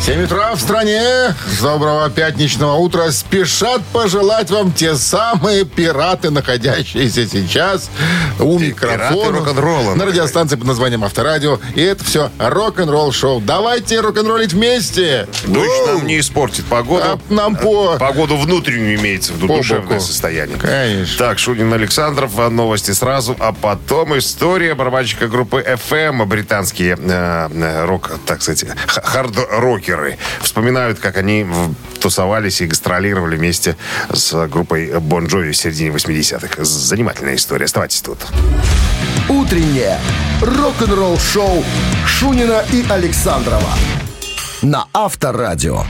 7 утра в стране. Доброго пятничного утра. Спешат пожелать вам те самые пираты, находящиеся сейчас у микрофона. На радиостанции под названием Авторадио. И это все рок-н-ролл шоу. Давайте рок-н-роллить вместе. Дождь нам не испортит погоду. А нам по- Погоду внутреннюю имеется в виду, По душевное боку. состояние. Конечно. Так, Шунин Александров, а новости сразу, а потом история барабанщика группы FM, британские э, э, рок, так сказать, х- хард-рокеры. Вспоминают, как они тусовались и гастролировали вместе с группой Бон Джови в середине 80-х. Занимательная история. Оставайтесь тут. «Утреннее рок-н-ролл-шоу» Шунина и Александрова на Авторадио.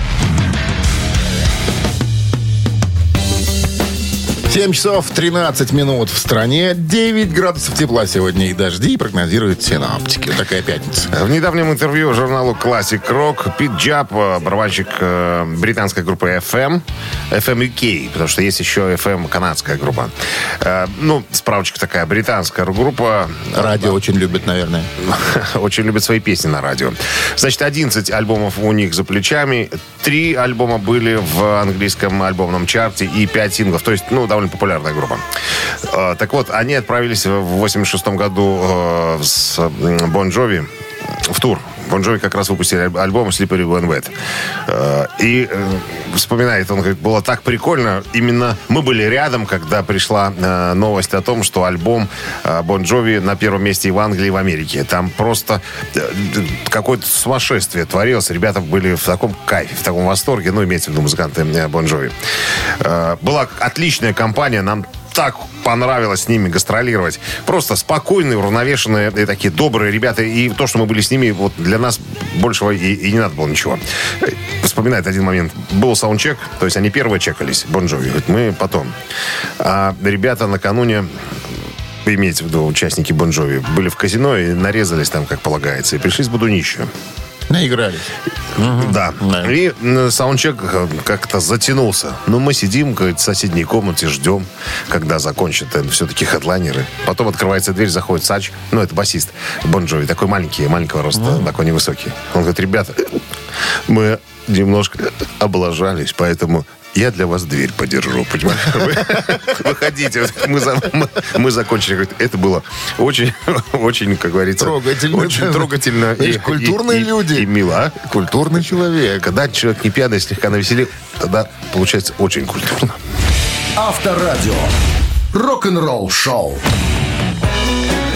7 часов 13 минут в стране. 9 градусов тепла сегодня и дожди прогнозируют синоптики. Такая пятница. В недавнем интервью журналу Classic Rock Пит Джаб, барабанщик британской группы FM, FM UK, потому что есть еще FM канадская группа. Э, Ну, справочка такая, британская группа. Радио очень любят, наверное. Очень любит свои песни на радио. Значит, 11 альбомов у них за плечами. Три альбома были в английском альбомном чарте и пять синглов. То есть, ну, довольно популярная группа. Э, Так вот, они отправились в 86 году э, с Бон Джови в тур. Бон Джови как раз выпустили аль- альбом Slippery When Wet. Э, И э, вспоминает, он говорит, было так прикольно. Именно мы были рядом, когда пришла э, новость о том, что альбом Бон Джови на первом месте и в Англии, и в Америке. Там просто какое-то сумасшествие творилось. Ребята были в таком кайфе, в таком восторге. Ну, имеется в виду музыканты Бон Джови. Была отличная компания. Нам так понравилось с ними гастролировать. Просто спокойные, уравновешенные и такие добрые ребята. И то, что мы были с ними, вот для нас большего и, и не надо было ничего. Вспоминает один момент. Был саундчек, то есть они первые чекались, Бон Джови. Говорит, мы потом. А ребята накануне вы имеете в виду участники Бон Джови, были в казино и нарезались там, как полагается, и пришли с Будунищу. Наигрались. Да. Да. И саундчек э, как-то затянулся. Но мы сидим, говорит, в соседней комнате, ждем, когда закончат э, все-таки хедлайнеры. Потом открывается дверь, заходит Сач, ну, это басист Бон Джови, такой маленький, маленького роста, такой невысокий. Он говорит, ребята, мы немножко облажались, поэтому я для вас дверь подержу, понимаешь? Вы выходите. Мы, за- мы, мы закончили. Это было очень, очень, как говорится... Трогательно. Очень трогательно. И- культурные люди. И мило, а? Культурный человек. Когда человек не пьяный, слегка навеселил, тогда получается очень культурно. Авторадио. Рок-н-ролл-шоу.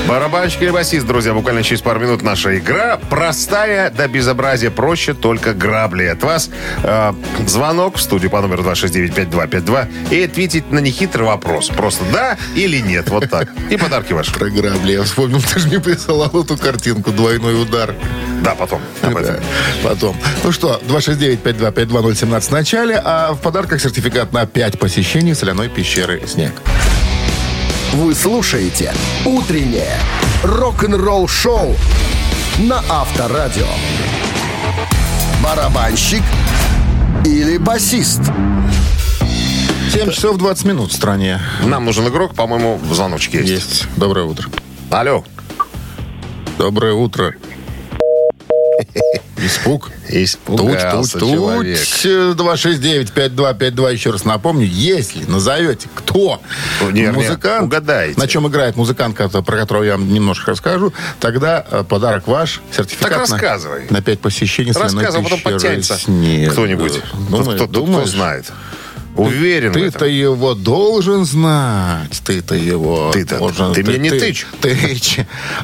Барабанщик или басист, друзья, буквально через пару минут наша игра. Простая до безобразия, проще только грабли. От вас э, звонок в студию по номеру 269-5252 и ответить на нехитрый вопрос. Просто да или нет, вот так. И подарки ваши. Про грабли. Я вспомнил, ты же мне присылал эту картинку «Двойной удар». Да, потом. об этом. Да, потом. Ну что, 269-5252-017 в начале, а в подарках сертификат на 5 посещений соляной пещеры «Снег». Вы слушаете «Утреннее рок-н-ролл-шоу» на Авторадио. Барабанщик или басист? 7 часов 20 минут в стране. Нам нужен игрок, по-моему, звоночки есть. Есть. Доброе утро. Алло. Доброе утро. Испуг. Испугался туч, человек. туч. 269-5252. Еще раз напомню, если назовете, кто Не, не, музыкант, угадайте. на чем играет музыкант, про которого я вам немножко расскажу, тогда э, подарок ваш, сертификат Так на- рассказывай. На, 5 посещений Рассказывай, а потом подтянется «Снег». кто-нибудь. Думаешь, кто, кто знает. Уверен Ты-то его должен знать. Ты-то его Ты-то- должен... ты мне не тычь. Тычь.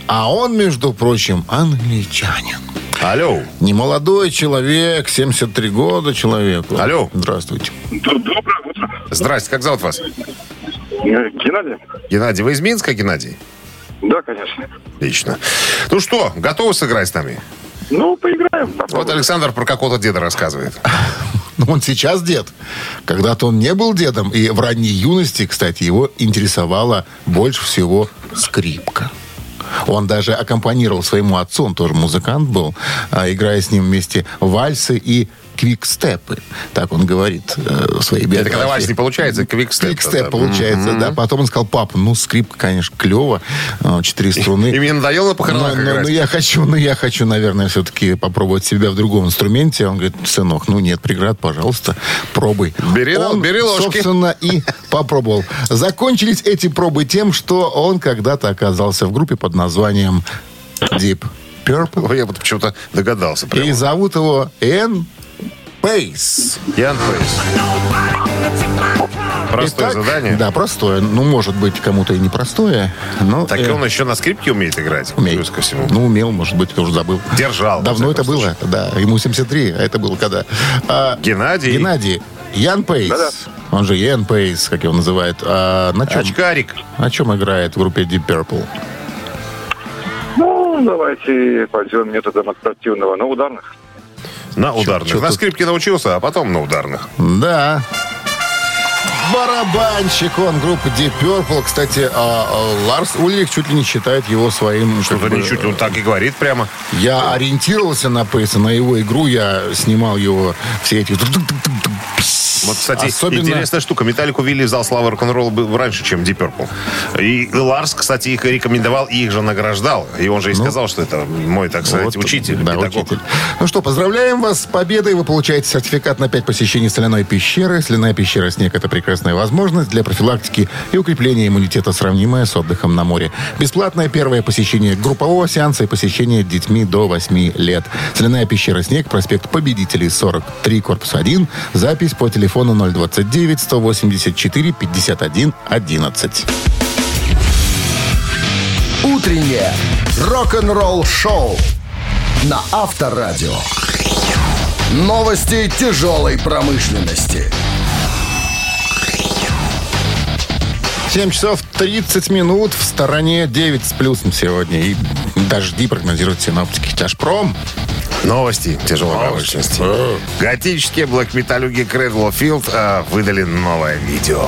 А он, между прочим, англичанин. Алло. Немолодой человек, 73 года человеку. Алло. Здравствуйте. Доброе утро. Здрасте, как зовут вас? Геннадий? Геннадий, вы из Минска, Геннадий? Да, конечно. Отлично. Ну что, готовы сыграть с нами? Ну, поиграем. Вот попробуем. Александр про какого-то деда рассказывает. Ну, он сейчас дед. Когда-то он не был дедом. И в ранней юности, кстати, его интересовала больше всего скрипка. Он даже аккомпанировал своему отцу, он тоже музыкант был, а, играя с ним вместе вальсы и квикстепы. Так он говорит э, в своей биографии. Это когда вальс не получается, квикстеп. Квикстеп да. получается, да. Потом он сказал, папа, ну, скрипка, конечно, клево. э, Четыре струны. И мне надоело на похоронах Но, но- но я хочу, ну, я хочу, наверное, все-таки попробовать себя в другом инструменте. Он говорит, сынок, ну нет преград, пожалуйста, пробуй. Бери, он, бери ложки. собственно, и попробовал. Закончились эти пробы тем, что он когда-то оказался в группе под названием Deep Purple. Я вот почему-то догадался. прямо. И зовут его Эн Пейс. Ян Пейс. Простое Итак, задание. Да, простое. Ну, может быть, кому-то и непростое. Но Так э, и он еще на скрипке умеет играть. умеет. Плюс ко всему. Ну, умел, может быть, я уже забыл. Держал. Давно это всяком было, да. Ему 73, а это было когда? А, Геннадий. Геннадий. Ян Пейс. Да-да. Он же Ян Пейс, как его называют. А на чем, Очкарик. на чем играет в группе Deep Purple? Ну, давайте пойдем методом адаптивного на ударных. На ударных. чё на скрипке научился, а потом на ударных. Да. Барабанщик он группы Deep Purple. Кстати, а, а, Ларс Ульрих чуть ли не считает его своим... Что-то как бы, ничуть, он так и говорит прямо. Я ориентировался на Пейса, на его игру. Я снимал его все эти... Вот, кстати, Особенно- интересная штука. Металлику ввели в зал славы рок-н-ролла раньше, чем Deep Purple. И Ларс, кстати, их рекомендовал и их же награждал. И он же и сказал, что это мой, так сказать, Вот, учитель, да, педагог. учитель. Ну что, поздравляем вас с победой. Вы получаете сертификат на 5 посещений соляной пещеры. Соляная пещера «Снег» — это прекрасная возможность для профилактики и укрепления иммунитета, сравнимая с отдыхом на море. Бесплатное первое посещение группового сеанса и посещение детьми до 8 лет. Соляная пещера «Снег», проспект Победителей, 43, корпус 1. Запись по телефону 029 184 51 11. Утреннее рок-н-ролл-шоу на Авторадио. Новости тяжелой промышленности. 7 часов 30 минут в стороне 9 с плюсом сегодня. И дожди прогнозируют синоптики. Тяжпром. Новости тяжелой промышленности. Готические блэк-металюги of Field а, выдали новое видео.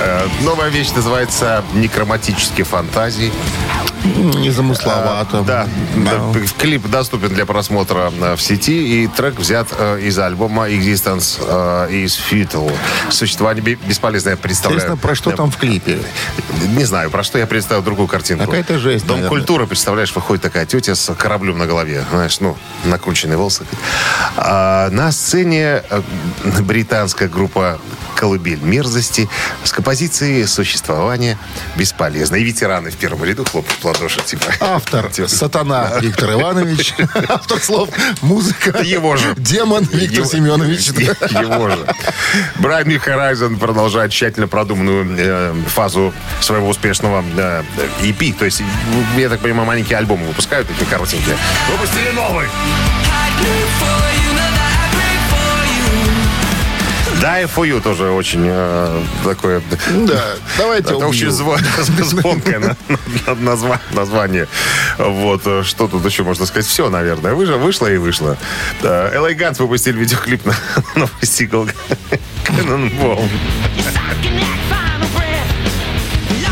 Э, Новая вещь называется «Некроматические фантазии». Незамысловато. Да, да, клип доступен для просмотра э, в сети, и трек взят э, из альбома Existence is Futile. Существование бе- бесполезное, я представляю. Интересно, про что Да, там в клипе? Не знаю, про что я представил другую картинку. Какая-то жесть, Дом наверное. культуры, представляешь, выходит такая тетя с кораблем на голове, знаешь, ну, накрученные волосы. А на сцене британская группа «Колыбель мерзости» с композицией «Существование бесполезно». И ветераны в первом ряду хлопают в ладоши, типа. Автор Сатана Виктор Иванович. Автор слов музыка. Его же. Демон Виктор Семенович. Его же. Брайан Ми Horizon продолжает тщательно продуманную э, фазу своего успешного э, EP. То есть, я так понимаю, маленькие альбомы выпускают, такие коротенькие. Выпустили новый. Да, и For You тоже очень э, такое... Да, давайте Это очень зво- звонкое на- на- назва- название. Вот, э, что тут еще можно сказать? Все, наверное. Вышло, вышло и вышло. Да, LA Guns выпустили видеоклип на новый сингл Cannonball.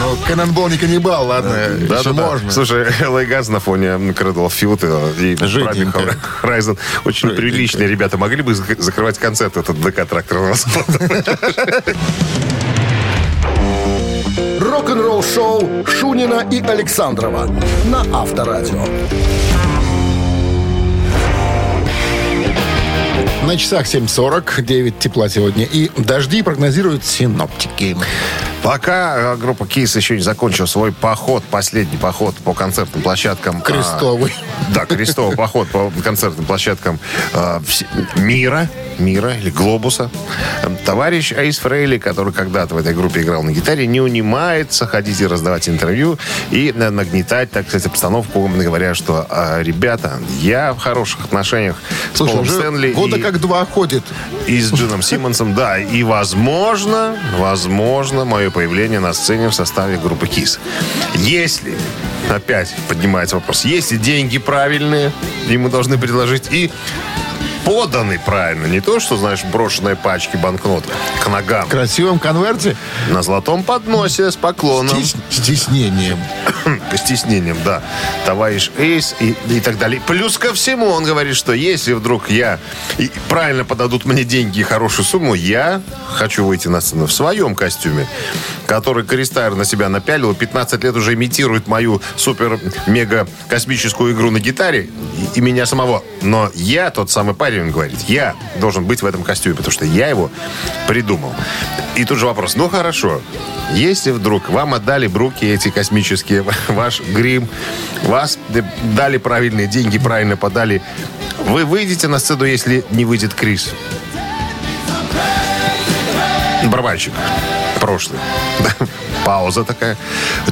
Ну, Канонбол не каннибал, ладно, Да, еще да, да. можно. Слушай, LA Guns на фоне of Filth и Жиденько. Horizon очень Жиденько. приличные ребята. Могли бы зак- закрывать концерт этот ДК тракторного завода. Рок-н-ролл-шоу Шунина и Александрова на Авторадио. На часах 7.40, 9 тепла сегодня. И дожди прогнозируют синоптики. Пока группа Кис еще не закончила свой поход, последний поход по концертным площадкам. а, Крестовый. Да, крестовый поход по концертным площадкам вс- мира, мира или глобуса. Товарищ Эйс Фрейли, который когда-то в этой группе играл на гитаре, не унимается ходить и раздавать интервью и нагнетать, так сказать, обстановку, говоря, что э, ребята, я в хороших отношениях с Слушай, Полом уже Стэнли года и- как два ходит. и с Джином Симмонсом, да. И, возможно, возможно, мое появление на сцене в составе группы КИС. Если, опять поднимается вопрос, если деньги правильные, мы должны предложить, и поданы правильно. Не то, что, знаешь, брошенные пачки банкнот к ногам. В красивом конверте На золотом подносе с поклоном. стес- стеснением. Стеснением, да. Товарищ Эйс и, и так далее. Плюс ко всему он говорит, что если вдруг я и правильно подадут мне деньги и хорошую сумму, я хочу выйти на сцену в своем костюме, который Кристайр на себя напялил, 15 лет уже имитирует мою супер-мега-космическую игру на гитаре и, и меня самого. Но я, тот самый парень, он говорит, я должен быть в этом костюме, потому что я его придумал. И тут же вопрос, ну хорошо, если вдруг вам отдали бруки эти космические, ваш грим, вас дали правильные деньги, правильно подали, вы выйдете на сцену, если не выйдет Крис. Барабанщик. Прошлый. Пауза такая.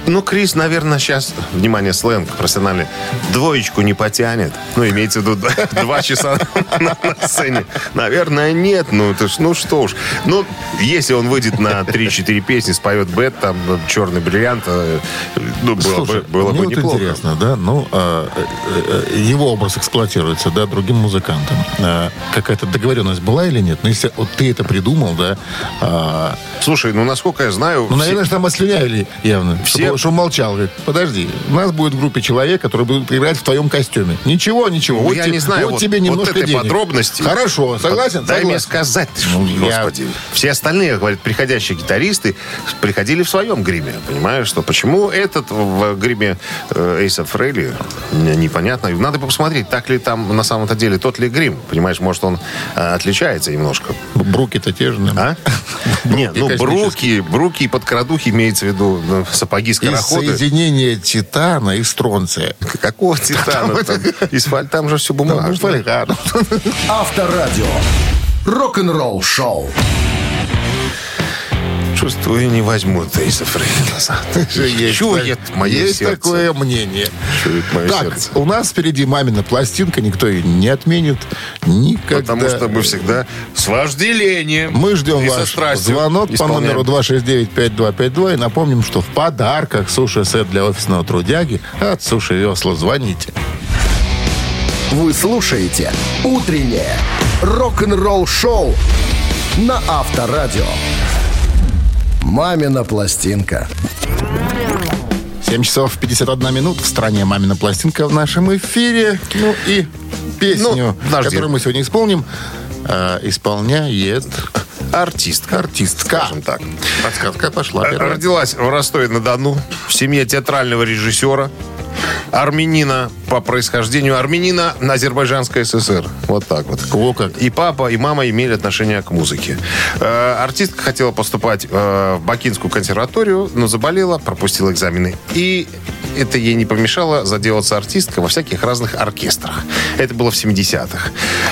Ну, Крис, наверное, сейчас, внимание, сленг профессиональный, двоечку не потянет. Ну, имеется в виду два часа на, на сцене. Наверное, нет. Ну, это ж, ну что уж. Ну, если он выйдет на 3-4 песни, споет бет, там, черный бриллиант, э, ну, было Слушай, бы, было бы вот неплохо. интересно, да, ну, а, э, э, его образ эксплуатируется, да, другим музыкантом. А, какая-то договоренность была или нет? Ну, если вот ты это придумал, да, а, Слушай, ну, насколько я знаю... ну, наверное, же там ослюнявили явно, Все- чтобы, чтобы молчал. Говорит, подожди, у нас будет в группе человек, который будет играть в твоем костюме. Ничего, ничего. Ну, вот я те- не знаю, вот, вот- тебе вот немножко этой денег. подробности. Хорошо, согласен? Дай мне Согласен. сказать, ты ж, Ну, я- господи. Все остальные, говорят, приходящие гитаристы приходили в своем гриме. Понимаешь, что почему этот в гриме Эйса Фрейли, мне непонятно. Надо посмотреть, так ли там на самом-то деле тот ли грим. Понимаешь, может, он э, отличается немножко. Бруки-то те же. наверное. А? Нет, ну, бруки, бруки и подкрадухи имеется в виду ну, сапоги Из скороходы. соединения титана и стронция. Какого титана там? Из фаль- там же все фольга. Авторадио. Рок-н-ролл шоу. Чувствую, не возьмут Эйса Фрейли назад. Есть Чует так- мое Есть сердце. такое мнение. Чует мое Так, сердце. у нас впереди мамина пластинка, никто ее не отменит. Никогда. Потому что мы всегда с вожделением. Мы ждем и ваш звонок по номеру 269-5252 и напомним, что в подарках суши-сет для офисного трудяги от Суши Весла. Звоните. Вы слушаете «Утреннее рок-н-ролл-шоу» на Авторадио. «Мамина пластинка». 7 часов 51 минут. В стране «Мамина пластинка» в нашем эфире. Ну и песню, Ну, подожди. которую мы сегодня исполним, э, исполняет Артистка. артистка. Скажем так. Подсказка пошла. Первая. Родилась в Ростове-на-Дону в семье театрального режиссера, армянина по происхождению, армянина на Азербайджанской ССР. Вот так вот. О, как. И папа, и мама имели отношение к музыке. Э, артистка хотела поступать э, в Бакинскую консерваторию, но заболела, пропустила экзамены. И это ей не помешало заделаться артисткой во всяких разных оркестрах. Это было в 70-х.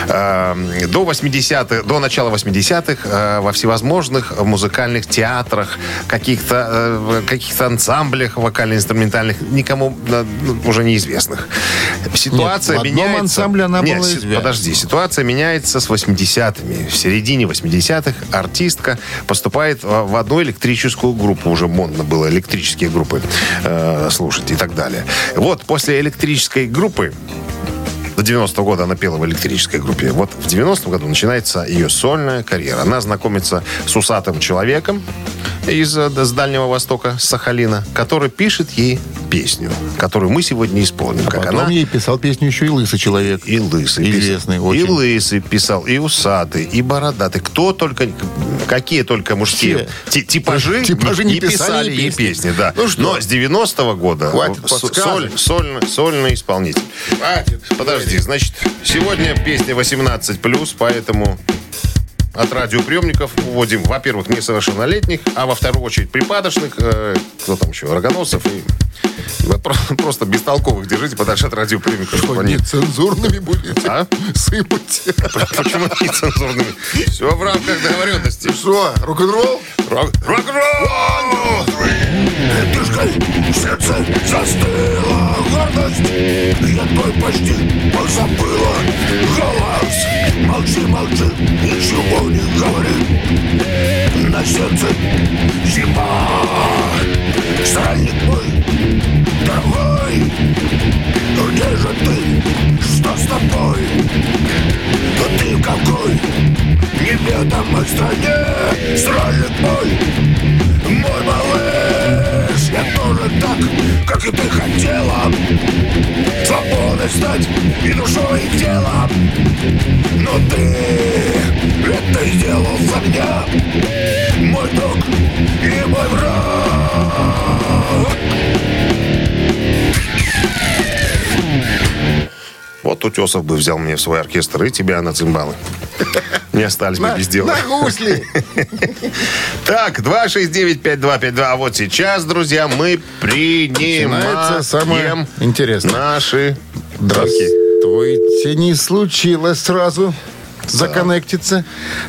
Э, до 80-х, до начала 80-х э, во всевозможных музыкальных театрах, каких-то э, каких-то ансамблях вокально-инструментальных, никому э, ну, уже неизвестных. Ситуация в одном меняется. ансамбле она Нет, была известна. Подожди, ситуация меняется с 80-ми. В середине 80-х артистка поступает в в одну электрическую группу. Уже модно было электрические группы э, слушать и так далее. Вот после электрической группы 90-го года она пела в электрической группе. Вот в 90-м году начинается ее сольная карьера. Она знакомится с усатым человеком из э, с Дальнего Востока, с Сахалина, который пишет ей песню, которую мы сегодня исполним. как Потом она ей писал песню еще и лысый человек. и лысый Известный писал. очень. И лысый писал, и усатый, и бородатый. Кто только, какие только мужские Все. ти- типажи, Типажи не не писали писали ей песни. песни. да. Ну что? Но с 90-го года Хватит с- подсказок. соль- сольный, сольный исполнитель. Хватит. Подожди, значит, сегодня песня 18+, поэтому от радиоприемников уводим, во-первых, несовершеннолетних, а во вторую очередь припадочных, э, кто там еще, рогоносцев и просто бестолковых держите подальше от радиоприемников. чтобы Что, они- нецензурными будете А? сыпать? Почему нецензурными? Все в рамках договоренности. Что, рок-н-ролл? Рок- Рок-н-ролл! В сердце застыла гордость Я твой почти позабыла голос Молчи, молчи, ничего не говори На сердце зима Странник мой, дорогой Где же ты, что с тобой? Ты в моей стране Стрелит мой, мой малыш Я тоже так, как и ты хотела. Свободой стать и душой, и телом. Но ты это сделал за меня. Мой друг и мой враг Вот Утесов бы взял мне в свой оркестр и тебя на цимбалы. Не остались бы без дела. На гусли. Так, 269-5252. А вот сейчас, друзья, мы самое принимаем интересное. наши Здравствуйте. Не случилось сразу законнектиться.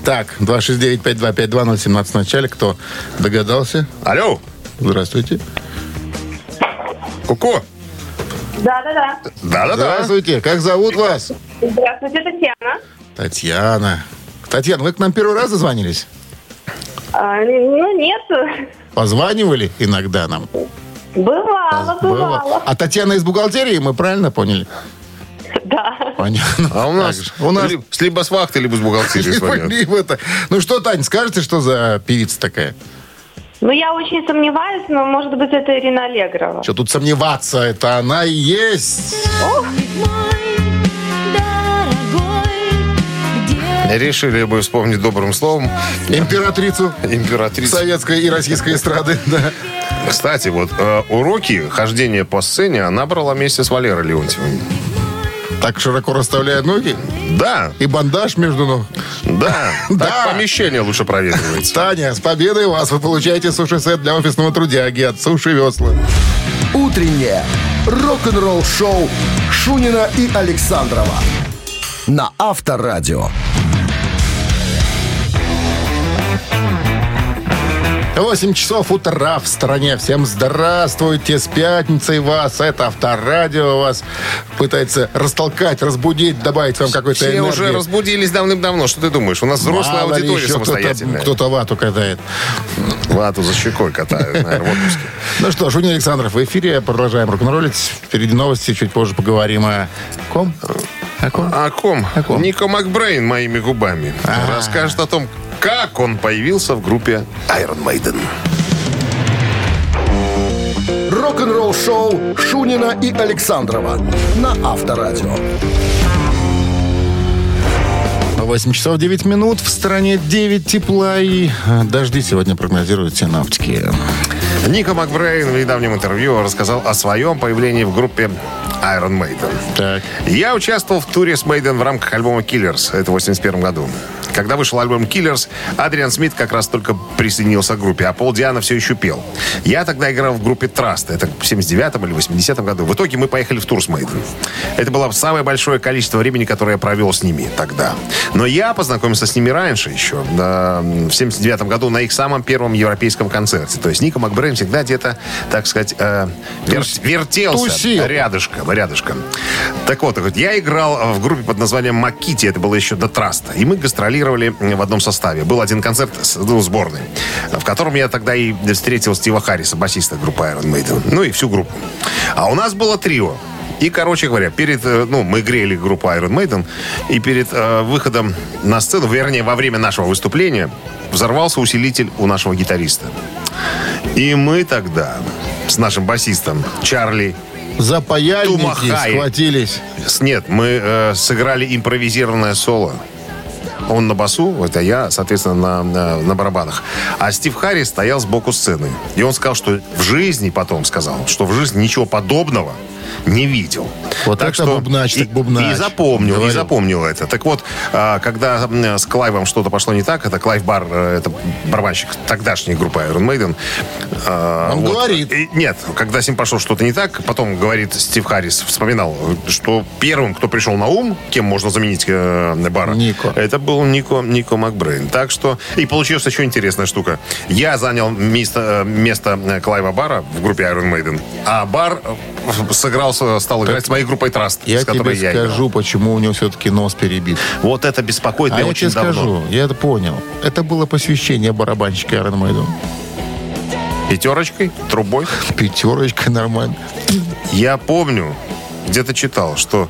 Так, 269-5252-017 в начале. Кто догадался? Алло, Здравствуйте. Ку-ку. Да-да-да. Да-да-да. Здравствуйте. Как зовут вас? Здравствуйте, Татьяна. Татьяна. Татьяна, вы к нам первый раз дозвонились? А, ну, нет. Позванивали иногда нам? Бывало, бывало. А Татьяна из бухгалтерии, мы правильно поняли? Да. Понятно. А у нас, же. у нас ли- с либо с вахты, либо с бухгалтерии звонят. либо это. Ну что, Тань, скажете, что за певица такая? Ну, я очень сомневаюсь, но, может быть, это Ирина Аллегрова. Что тут сомневаться, это она и есть. Решили бы вспомнить добрым словом Императрицу императрицу. советской и российской эстрады. Да. Кстати, вот э, уроки хождения по сцене она брала вместе с Валерой Леонтьевым. Так широко расставляя ноги Да, и бандаж между ног. да. Да. Так помещение лучше проветривается. Таня, с победой вас! Вы получаете суши-сет для офисного трудяги от Суши Весла. Утреннее рок-н-ролл-шоу Шунина и Александрова на Авторадио. 8 часов утра в стране. Всем здравствуйте. С пятницей вас. Это Авторадио вас пытается растолкать, разбудить, добавить вам какой-то Все энергии. уже разбудились давным-давно. Что ты думаешь? У нас взрослая Мало аудитория еще кто-то, самостоятельная. кто-то вату катает. Вату за щекой катают, наверное, в отпуске. Ну что, Шуни Александров в эфире. Продолжаем рок-н-роллить. Впереди новости. Чуть позже поговорим о ком? О ком? О ком? О ком? Нико Макбрейн моими губами. Расскажет о том, как он появился в группе Iron Maiden. Рок-н-ролл-шоу Шунина и Александрова на Авторадио. 8 часов 9 минут. В стране 9 тепла и э, дожди сегодня прогнозируют синаптики. Нико Макбрейн в недавнем интервью рассказал о своем появлении в группе Iron Maiden. Так. Я участвовал в туре с Maiden в рамках альбома Killers. Это в 81 году. Когда вышел альбом Killers, Адриан Смит как раз только присоединился к группе, а Пол Диана все еще пел. Я тогда играл в группе Trust. Это в 79 или 80 году. В итоге мы поехали в тур с Maiden. Это было самое большое количество времени, которое я провел с ними тогда. Но я познакомился с ними раньше еще, да, в 79 году, на их самом первом европейском концерте. То есть Ника Макбрейн всегда где-то, так сказать, э, вер- вертелся тусил. рядышком, рядышком. Так вот, я играл в группе под названием Макити, это было еще до Траста, и мы гастролировали в одном составе. Был один концерт ну, сборной, в котором я тогда и встретил Стива Харриса, басиста группы Iron Maiden, ну и всю группу. А у нас было трио. И, короче говоря, перед, э, ну, мы грели группу Iron Maiden, и перед э, выходом на сцену, вернее, во время нашего выступления, взорвался усилитель у нашего гитариста. И мы тогда с нашим басистом Чарли За паяльники Тумахай. схватились. Нет, мы э, сыграли импровизированное соло. Он на басу, это я, соответственно, на, на, на барабанах. А Стив Харрис стоял сбоку сцены. И он сказал, что в жизни, потом сказал, что в жизни ничего подобного не видел. Вот это бубнач, и, так бубнач. И запомнил, Говорил. и запомнил это. Так вот, а, когда с Клайвом что-то пошло не так, это Клайв Бар, э, это барабанщик тогдашней группы Iron Maiden. а, Он говорит. И- нет, когда с ним пошло что-то не так, потом говорит Стив Харрис, вспоминал, что первым, кто пришел на ум, кем можно заменить э, Бара, Нико. это был Нико, Нико Макбрейн. Так что, и получилась еще интересная штука. Я занял место, э, место Клайва Бара в группе Iron Maiden, а Бар сыграл, с- стал играть с моей группой Trust, Я с тебе я играл. скажу, почему у него все-таки нос перебит. Вот это беспокоит А меня я очень тебе давно. скажу, я это понял. Это было посвящение барабанщика Iron Maiden. Пятерочкой, трубой. Пятерочка нормально. Я помню, где-то читал, что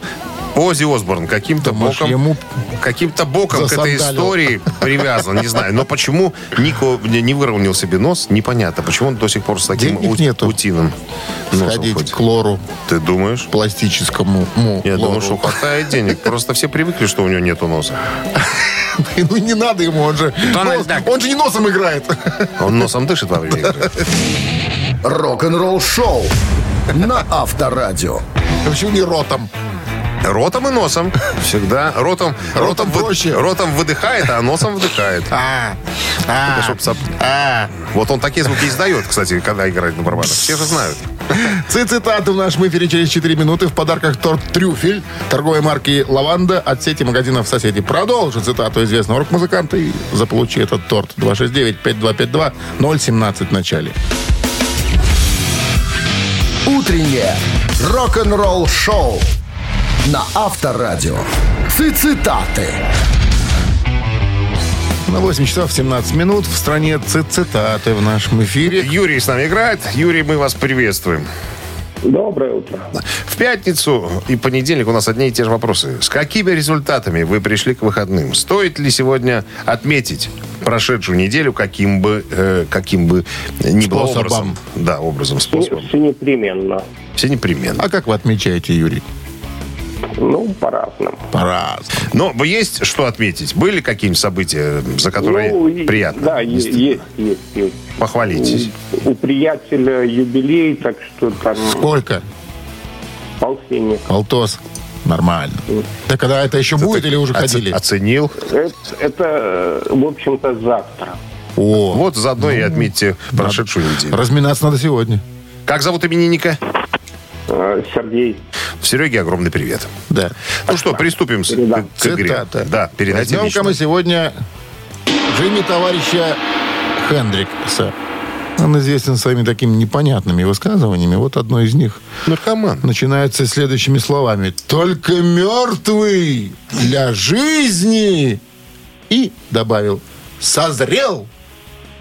Ози Осборн каким-то боком, ему каким-то боком к этой истории привязан, не знаю. Но почему Нико не выровнял себе нос, непонятно. Почему он до сих пор с таким Денег ут- нету. утиным носом Сходить ходит? к лору Ты думаешь? пластическому. му, Я думаю, лору. что хватает денег. Просто все привыкли, что у него нету носа. Ну не надо ему, он же, он же не носом играет. Он носом дышит во время игры. Рок-н-ролл шоу на Авторадио. Почему не ротом? Ротом и носом. Всегда. Ротом, Ротом вы- проще. ротом выдыхает, а носом вдыхает. А, а, а. Вот он такие звуки издает, кстати, когда играет на барабанах. Все же знают. Цитаты в нашем эфире через 4 минуты. В подарках торт «Трюфель» торговой марки «Лаванда» от сети магазинов «Соседи». Продолжи цитату известного рок-музыканта и заполучи этот торт. 269-5252-017 в начале. Утреннее рок-н-ролл шоу на Авторадио. Цитаты. На 8 часов 17 минут в стране цит- цитаты в нашем эфире. Юрий с нами играет. Юрий, мы вас приветствуем. Доброе утро. В пятницу и понедельник у нас одни и те же вопросы. С какими результатами вы пришли к выходным? Стоит ли сегодня отметить прошедшую неделю каким бы, э, каким бы ни было образом? Да, образом, способом. Все непременно. Все непременно. А как вы отмечаете, Юрий? Ну, по-разному. По-разному. Но есть что отметить? Были какие-нибудь события, за которые Ну, приятно? Да, есть, есть, есть. Похвалитесь. У приятеля юбилей, так что там Сколько? полтинник. Полтос. Нормально. Да когда это еще будет или уже Оце- ходили? Оценил. Это, это, в общем-то, завтра. О, Вот заодно и отметьте прошедшую неделю. разминаться надо сегодня. Как зовут именинника? Э, Сергей, Сереге огромный привет. Да. Ну что, приступим с- Да. к, к игре. Цитата. Да, передайте Возьмем-ка мы сегодня Джимми товарища Хендрикса. Он известен своими такими непонятными высказываниями. Вот одно из них Наркоман. начинается следующими словами. «Только мертвый для жизни!» И добавил «созрел».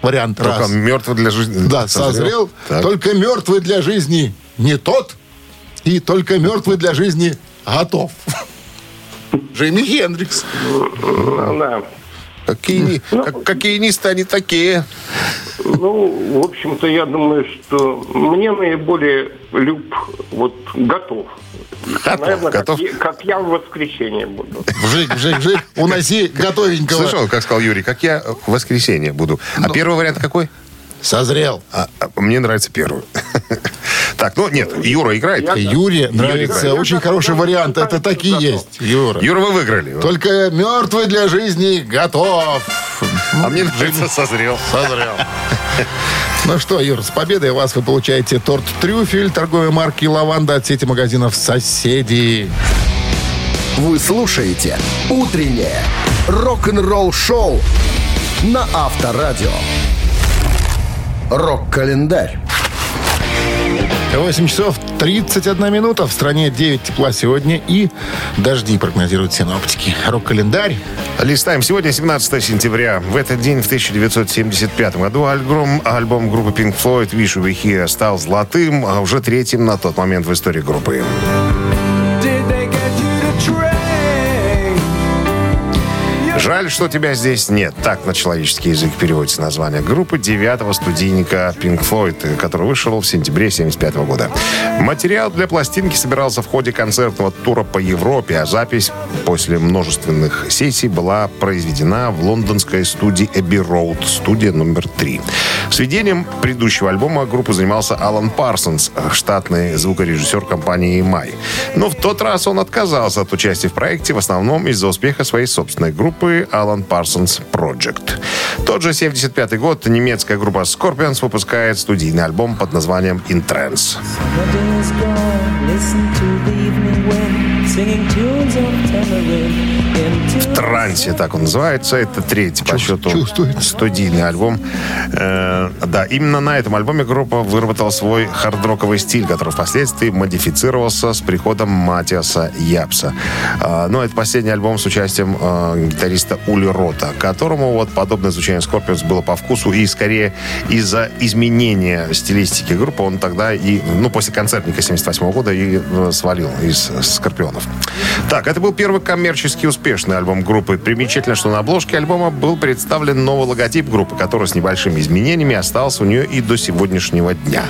Вариант Только раз. мертвый для жизни. Да, созрел. Так. Только мертвый для жизни не тот. И только мертвый для жизни готов. Джимми Хендрикс. ну, да. Какие, как, какие нисты они такие. Ну, в общем-то, я думаю, что мне наиболее люб вот готов. Наверное, готов. Как, я, как я в воскресенье буду. Вжик, вжик, вжик. Уноси готовенького. Слышал, как сказал Юрий, как я в воскресенье буду. Ну. А первый вариант какой? Созрел. А, а, мне нравится первый. Так, ну нет, Юра играет. Я- Юре нравится играет. очень Я хороший вариант. Это такие Готов. есть, Юра. Юра, вы выиграли. Только мертвый для жизни готов. А мне нравится созрел. Созрел. Ну что, Юр, с победой вас вы получаете торт «Трюфель» торговой марки «Лаванда» от сети магазинов «Соседи». Вы слушаете «Утреннее рок-н-ролл шоу» на Авторадио. Рок-календарь. 8 часов 31 минута. В стране 9 тепла сегодня и дожди прогнозируют синоптики. Рок-календарь. Листаем. Сегодня 17 сентября. В этот день, в 1975 году, альбом, альбом группы Pink Floyd «Wish We Were Here» стал золотым, а уже третьим на тот момент в истории группы. Жаль, что тебя здесь нет. Так на человеческий язык переводится название группы девятого студийника Pink Floyd, который вышел в сентябре 75 года. Материал для пластинки собирался в ходе концертного тура по Европе, а запись после множественных сессий была произведена в лондонской студии Abbey Road, студия номер три. Сведением предыдущего альбома группы занимался Алан Парсонс, штатный звукорежиссер компании EMI. Но в тот раз он отказался от участия в проекте, в основном из-за успеха своей собственной группы Alan Parsons Project. Тот же 75 год немецкая группа Scorpions выпускает студийный альбом под названием In Trance. Singing tunes of tamarind into трансе, так он называется. Это третий по счету чувствуется. студийный альбом. Э, да, именно на этом альбоме группа выработала свой хард-роковый стиль, который впоследствии модифицировался с приходом Матиаса Япса. Э, но это последний альбом с участием э, гитариста Ули Рота, которому вот подобное звучание Scorpions было по вкусу и скорее из-за изменения стилистики группы он тогда и, ну, после концертника 78 года и э, свалил из Скорпионов. Так, это был первый коммерчески успешный альбом группы. Примечательно, что на обложке альбома был представлен новый логотип группы, который с небольшими изменениями остался у нее и до сегодняшнего дня.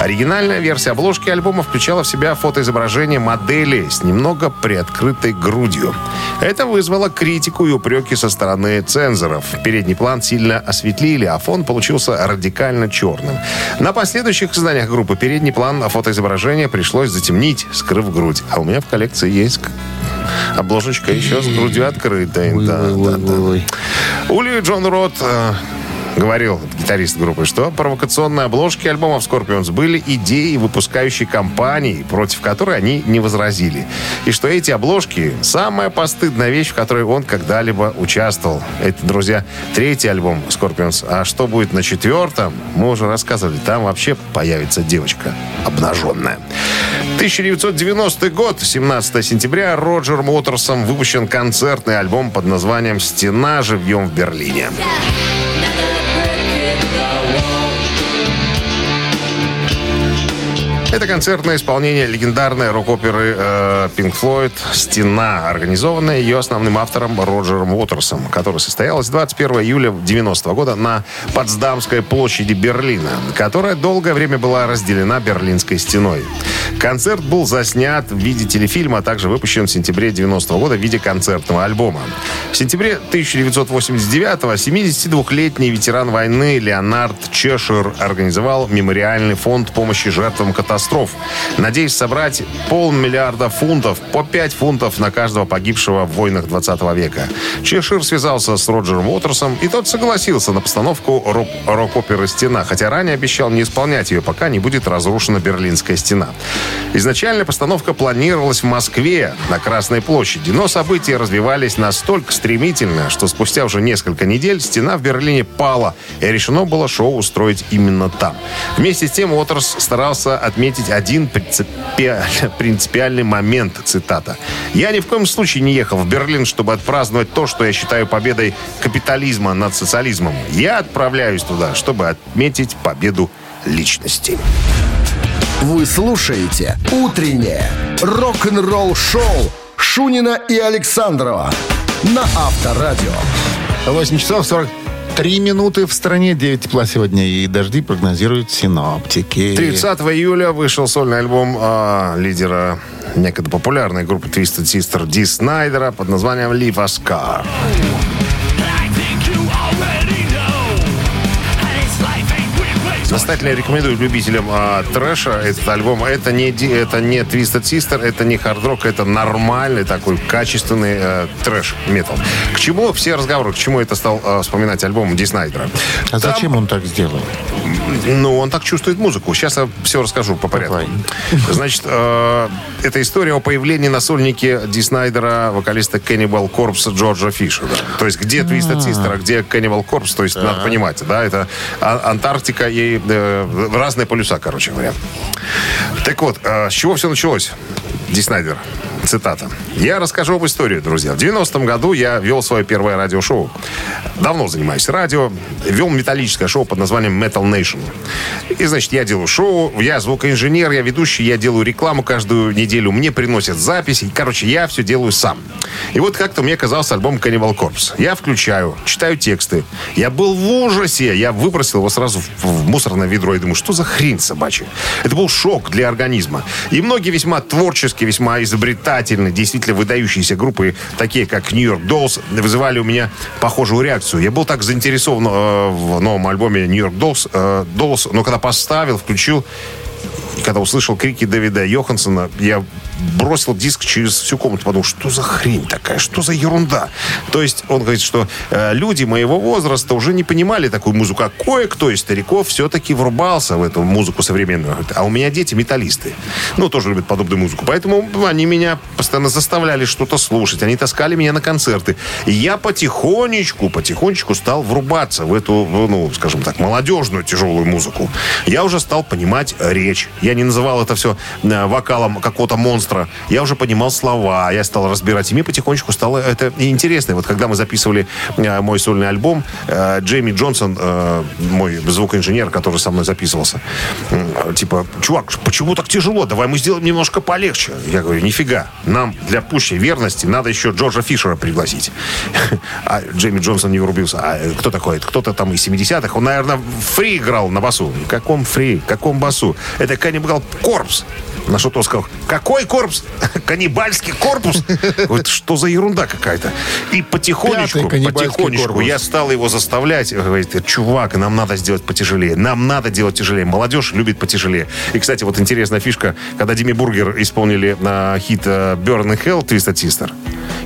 Оригинальная версия обложки альбома включала в себя фотоизображение модели с немного приоткрытой грудью. Это вызвало критику и упреки со стороны цензоров. Передний план сильно осветлили, а фон получился радикально черным. На последующих изданиях группы передний план фотоизображения пришлось затемнить, скрыв грудь. А у меня в коллекции есть обложечка еще с грудью открытой. Да, да, да. Ули Джон Рот э, говорил гитарист группы, что провокационные обложки альбомов Scorpions были идеей выпускающей компании, против которой они не возразили. И что эти обложки – самая постыдная вещь, в которой он когда-либо участвовал. Это, друзья, третий альбом Scorpions. А что будет на четвертом, мы уже рассказывали. Там вообще появится девочка обнаженная. 1990 год, 17 сентября, Роджер Моторсом выпущен концертный альбом под названием «Стена. Живьем в Берлине». Это концертное исполнение легендарной рок-оперы э, Pink «Стена», организованная ее основным автором Роджером Уотерсом, которая состоялась 21 июля 90 года на Потсдамской площади Берлина, которая долгое время была разделена Берлинской стеной. Концерт был заснят в виде телефильма, а также выпущен в сентябре 90 года в виде концертного альбома. В сентябре 1989-го 72-летний ветеран войны Леонард Чешир организовал мемориальный фонд помощи жертвам катастроф, надеясь собрать полмиллиарда фунтов, по 5 фунтов на каждого погибшего в войнах 20 века. Чешир связался с Роджером Уотерсом, и тот согласился на постановку рок- рок-оперы «Стена», хотя ранее обещал не исполнять ее, пока не будет разрушена Берлинская стена. Изначально постановка планировалась в Москве, на Красной площади, но события развивались настолько стремительно, что спустя уже несколько недель стена в Берлине пала, и решено было шоу устроить именно там. Вместе с тем Уотерс старался отметить один принципиаль- принципиальный момент, цитата. «Я ни в коем случае не ехал в Берлин, чтобы отпраздновать то, что я считаю победой капитализма над социализмом. Я отправляюсь туда, чтобы отметить победу личности». Вы слушаете «Утреннее рок-н-ролл-шоу» Шунина и Александрова на Авторадио. 8 часов 43 минуты в стране, 9 тепла сегодня и дожди прогнозируют синоптики. 30 июля вышел сольный альбом а, лидера некогда популярной группы Twisted Sister Ди Снайдера под названием Leave a Scar. Настоятельно рекомендую любителям а, трэша этот альбом. Это не, это не Twisted Sister, это не хард-рок, это нормальный такой качественный э, трэш-метал. К чему все разговоры, к чему это стал э, вспоминать альбом Ди Снайдера? А Там- зачем он так сделал? ну, он так чувствует музыку. Сейчас я все расскажу по порядку. Давай. Значит, э, это история о появлении на сольнике Ди Снайдера вокалиста Cannibal Corpse Джорджа Фишера. То есть, где Twisted Sister, а где Cannibal Corpse, то есть, надо понимать, да, это А- Антарктика и э, разные полюса, короче говоря. Так вот, э, с чего все началось? Ди Снайдер. Цитата. «Я расскажу об истории, друзья. В 90-м году я вел свое первое радиошоу. Давно занимаюсь радио. Вел металлическое шоу под названием Metal Nation. И, значит, я делаю шоу, я звукоинженер, я ведущий, я делаю рекламу каждую неделю. Мне приносят записи. Короче, я все делаю сам. И вот как-то мне казался альбом Cannibal Corpse. Я включаю, читаю тексты. Я был в ужасе. Я выбросил его сразу в мусорное ведро и думаю, что за хрень собачья? Это был шок для организма. И многие весьма творческие, весьма изобретательные, действительно выдающиеся группы, такие как New York Dolls, вызывали у меня похожую реакцию. Я был так заинтересован э, в новом альбоме New York Dolls, э, Dolls, но когда поставил, включил, когда услышал крики Дэвида Йоханссона, я бросил диск через всю комнату. Подумал, что за хрень такая, что за ерунда. То есть он говорит, что э, люди моего возраста уже не понимали такую музыку, а кое-кто из стариков все-таки врубался в эту музыку современную. Говорит, А у меня дети металлисты. Ну, тоже любят подобную музыку. Поэтому они меня постоянно заставляли что-то слушать. Они таскали меня на концерты. И я потихонечку, потихонечку стал врубаться в эту, ну, скажем так, молодежную тяжелую музыку. Я уже стал понимать речь. Я не называл это все э, вокалом какого-то монстра. Я уже понимал слова. Я стал разбирать. И мне потихонечку стало это интересно. Вот когда мы записывали э, мой сольный альбом, э, Джейми Джонсон, э, мой звукоинженер, который со мной записывался, типа, чувак, почему так тяжело? Давай мы сделаем немножко полегче. Я говорю, нифига. Нам для пущей верности надо еще Джорджа Фишера пригласить. А Джейми Джонсон не врубился. А кто такой? Это Кто-то там из 70-х. Он, наверное, фри играл на басу. Каком фри? Каком басу? Это Cannibal Корпус. На что тот сказал, какой корпус? Каннибальский корпус? Вот что за ерунда какая-то. И потихонечку, потихонечку корпус. я стал его заставлять. Говорит, чувак, нам надо сделать потяжелее. Нам надо делать тяжелее. Молодежь любит потяжелее. И, кстати, вот интересная фишка. Когда Dimmu Borgir исполнили на хит э, Burn in Hell Twisted Sister,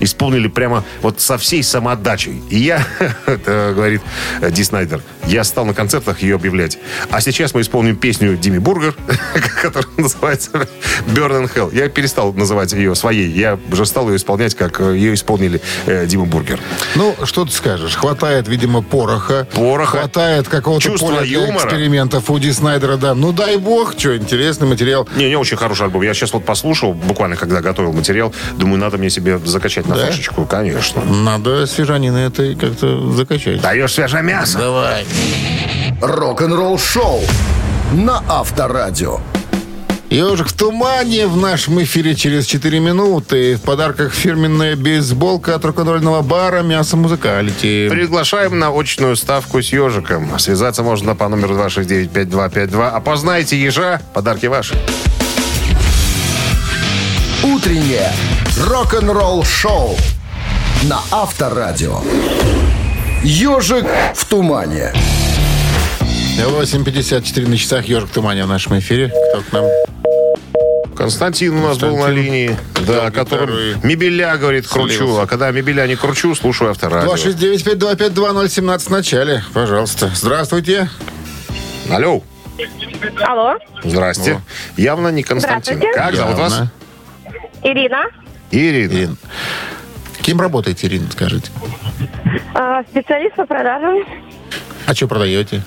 исполнили прямо вот со всей самоотдачей. И я, говорит э, Ди Снайдер, я стал на концертах ее объявлять. А сейчас мы исполним песню Dimmu Borgir, которая называется Burn in Hell. Я перестал называть ее своей. Я уже стал ее исполнять, как э, ее исполнили э, Dimmu Borgir. Ну, что ты скажешь? Хватает, видимо, пороха. Пороха. Хватает какого-то поля юмора. экспериментов у Ди Снайдера, да. Ну, дай бог, что, интересный материал. Не, не очень хороший альбом. Я сейчас вот послушал, буквально когда готовил материал, думаю, надо мне себе закачать на Да? флешечку. Конечно. Надо свежанины это как-то закачать. Даешь свежее мясо. Давай. Рок-н-ролл шоу на Авторадио. Ежик в тумане в нашем эфире через 4 минуты. В подарках фирменная бейсболка от рок-н-ролльного бара «Мясо Музыкалити». Приглашаем на очную ставку с ежиком. Связаться можно по номеру 269-5252. Опознайте ежа, подарки ваши. Утреннее рок-н-ролл шоу на Авторадио. Ежик в тумане. 8.54 на часах «Ежик в тумане» в нашем эфире. Кто к нам? Константин у нас был на Константин. линии, да, и мебеля, говорит, кручу. слился. А когда мебеля не кручу, слушаю авторадио. 269-525-2017 в начале. Пожалуйста. Здравствуйте. Алло. Алло, Здрасте. Явно не Константин. Как зовут вас? Ирина, Ирина. Ирин. Кем работаете, Ирина, скажите? Э, специалист по продажам А что продаете?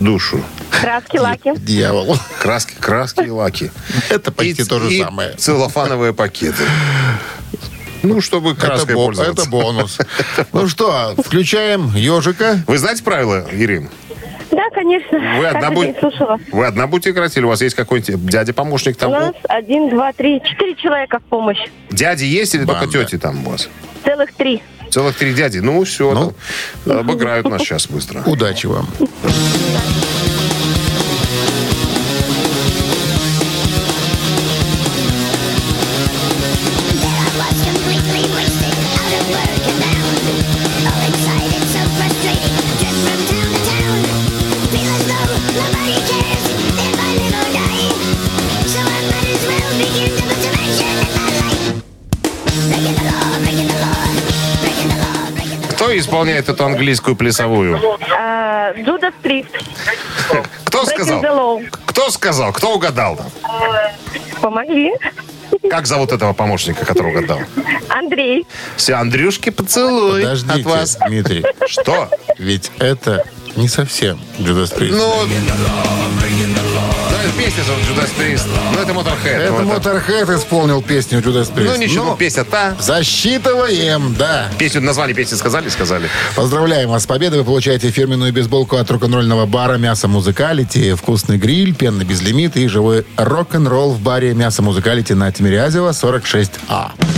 Душу. краски, лаки. Дьявол. Краски, краски и лаки. Это почти И- то же и самое. целлофановые пакеты. Ну, чтобы Это, краской бо- пользоваться. это бонус. Ну что, включаем ежика. Вы знаете правила, Ирин? Да, конечно. Вы одна, будь-. Вы одна будете играть или у вас есть какой-нибудь дядя-помощник У там? нас один, два, три, четыре человека в помощь. Дяди есть или только Банда. тети там у вас? Целых три. Целых три дяди. Ну, все. Ну. обыграют нас сейчас быстро. Удачи вам. Исполняет эту английскую плясовую? Э, Джудас Прист. Кто сказал? Кто сказал? Кто угадал? Помогли. Как зовут этого помощника, который угадал? Андрей. Все, Андрюшки, поцелуй от Подождите, вас. Дмитрий. Что? Ведь это не совсем Judas Priest. Ну, песня же Judas Priest. Ну, это Motorhead. это Motorhead исполнил песню Judas Priest. Ну, ничего, Ну, песня-то. Засчитываем, да. Песню, название песни сказали? Сказали. Поздравляем вас с победой. Вы получаете фирменную бейсболку от рок-н-ролльного бара «Мясо Музыкалити», вкусный гриль, пенный безлимит и живой рок-н-ролл в баре «Мясо Музыкалити» на Тимирязева, 46А.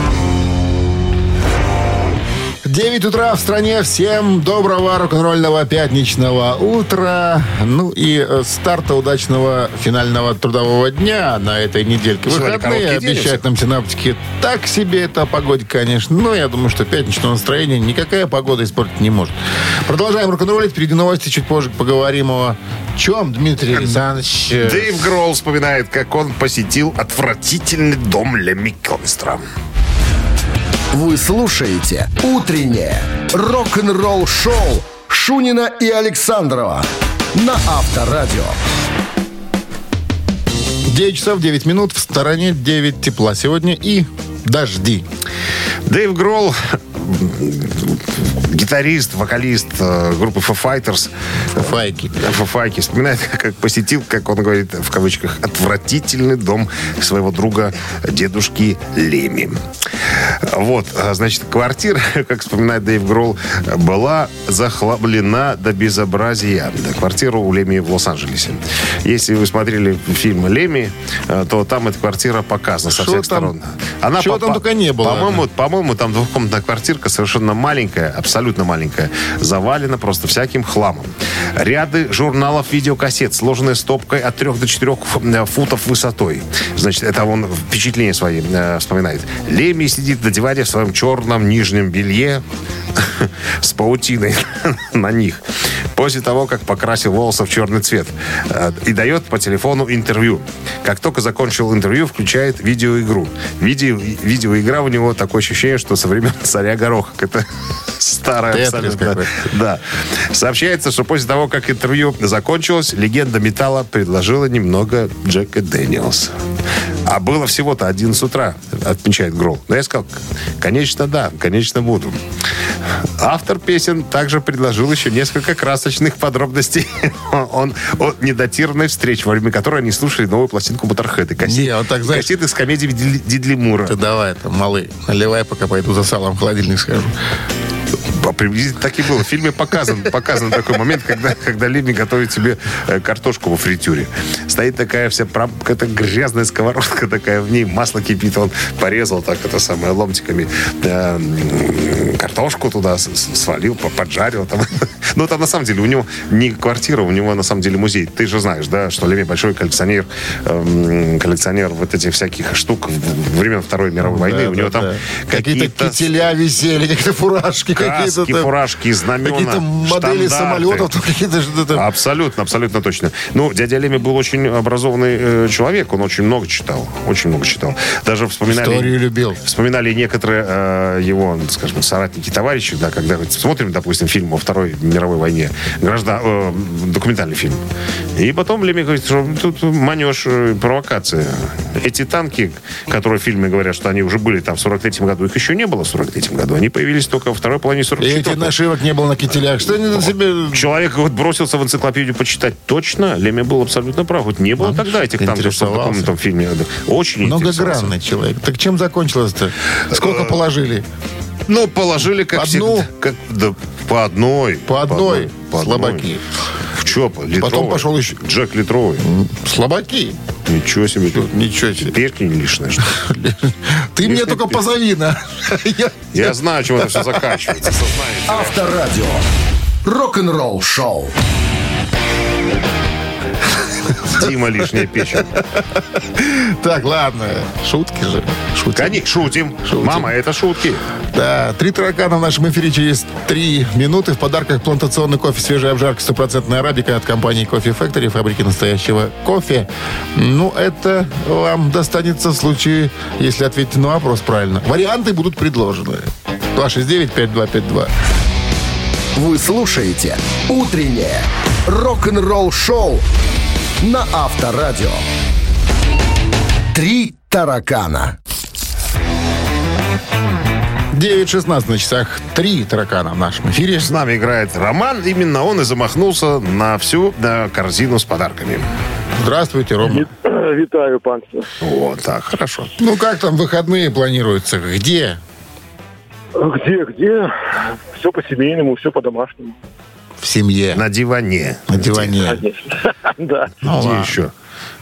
9 утра в стране. Всем доброго рок-н-ролльного пятничного утра. Ну и э, старта удачного финального трудового дня на этой недельке. Сегодня Выходные обещают нам синаптики. Так себе это погоде, конечно. Но я думаю, что пятничное настроение никакая погода испортить не может. Продолжаем рок-н-роллить. Впереди новости. Чуть позже поговорим о чем, Дмитрий Александрович? Дэйв Гролл вспоминает, как он посетил отвратительный дом Лемми Килмистра. Вы слушаете «Утреннее рок-н-ролл-шоу» Шунина и Александрова на Авторадио. 9 часов 9 минут. В стороне 9 тепла сегодня и дожди. Дэйв Гролл, гитарист, вокалист э, группы Foo Fighters, Файки. Файки вспоминает, как посетил, как он говорит в кавычках, отвратительный дом своего друга дедушки Леми. Вот, а, значит, квартира, как вспоминает Дэйв Гролл, была захлаблена до безобразия. Квартира у Леми в Лос-Анджелесе. Если вы смотрели фильм Леми, э, то там эта квартира показана со всех там- сторон. чего там только не было. По-моему, по-моему, там двухкомнатная квартирка совершенно маленькая, абсолютно маленькая, завалена просто всяким хламом. Ряды журналов, видеокассет, сложенные стопкой от 3 до 4 футов высотой. Значит, это он впечатление свои э, вспоминает. Леми сидит на диване в своем черном нижнем белье с паутиной на них. После того, как покрасил волосы в черный цвет. Э, И дает по телефону интервью. Как только закончил интервью, включает видеоигру. Видео, видеоигра у него такое ощущение, что со времен царя Гороха. Это старая абсолютно. Да. Сообщается, что после того, как интервью закончилось, легенда металла предложила немного Джека Дэниелса. А было всего-то 11 утра, отмечает Гролл. Но я сказал, конечно, да, конечно, буду. Автор песен также предложил еще несколько красочных подробностей он, о недатированной встрече, во время которой они слушали новую пластинку Моторхеда. Не, он так, знаешь- Кассеты с комедии Дидли, Дидли Мура. Ты давай, там, малый, наливай, пока пойду за салом в холодильник схожу. А Приблизительно так и было. В фильме показан, показан такой момент, когда, когда Леми готовит себе э, картошку во фритюре. Стоит такая вся какая-то грязная сковородка такая, в ней масло кипит. Он порезал так это самое ломтиками э, м, картошку туда свалил, по- поджарил. Там. Ну, там на самом деле у него не квартира, у него на самом деле музей. Ты же знаешь, да, что Леми большой коллекционер, эм, коллекционер вот этих всяких штук времен Второй мировой войны. Да, у него да, там да. Какие-то кителя висели, какие-то фуражки, какие-то Каски, фуражки, знамена, Какие-то модели штандарты. самолетов, какие-то. Абсолютно, абсолютно точно. Ну, дядя Леми был очень образованный э, человек, он очень много читал, очень много читал. Даже вспоминали... Историю любил. Вспоминали некоторые э, его, скажем, соратники, товарищи, да, когда смотрим, допустим, фильм о Второй мировой войне, граждан, э, документальный фильм. И потом Леми говорит, что тут манеж, провокация. Эти танки, которые в фильме говорят, что они уже были там в 43-м году, их еще не было в 43-м году. Они появились только во второй половине И 44 этих нашивок не было на кителях. Что они на себе... Человек вот бросился в энциклопедию почитать. Точно, Леми был абсолютно прав. Вот не было Он тогда этих что в документном фильме. Очень. Многогранный человек. Так чем закончилось-то? Сколько положили? Ну, положили как Одну? всегда. Как, да, по одной. По одной. По Слабаки. В чё? По- Литровый. Потом пошел еще. Джек литровый. Слабаки. Ничего себе. Ничего себе. Перки не лишние. что? Ты мне только позови на. Я- знаю, чем это все заканчивается. Авторадио. Рок-н-ролл шоу. Дима лишняя печень. Так, ладно. Шутки же. Конечно, шутим. Шутим. Мама, это шутки. Да, три таракана в нашем эфире через три минуты. В подарках плантационный кофе свежей обжарки стопроцентная арабика от компании Кофе Factory, фабрики настоящего кофе. Ну, это вам достанется в случае, если ответите на вопрос правильно. Варианты будут предложены. 269-5252. Вы слушаете «Утреннее рок-н-ролл шоу» на Авторадио. Три таракана. 9.16 на часах. Три таракана в нашем эфире. С нами играет Роман. Именно он и замахнулся на всю да, корзину с подарками. Здравствуйте, Рома. Вітаю, панство. Вот так, хорошо. Ну, как там выходные планируются? Где? Где, где? Все по-семейному, все по-домашнему. В семье. На диване. На диване. Конечно. Да. Ну, Где еще?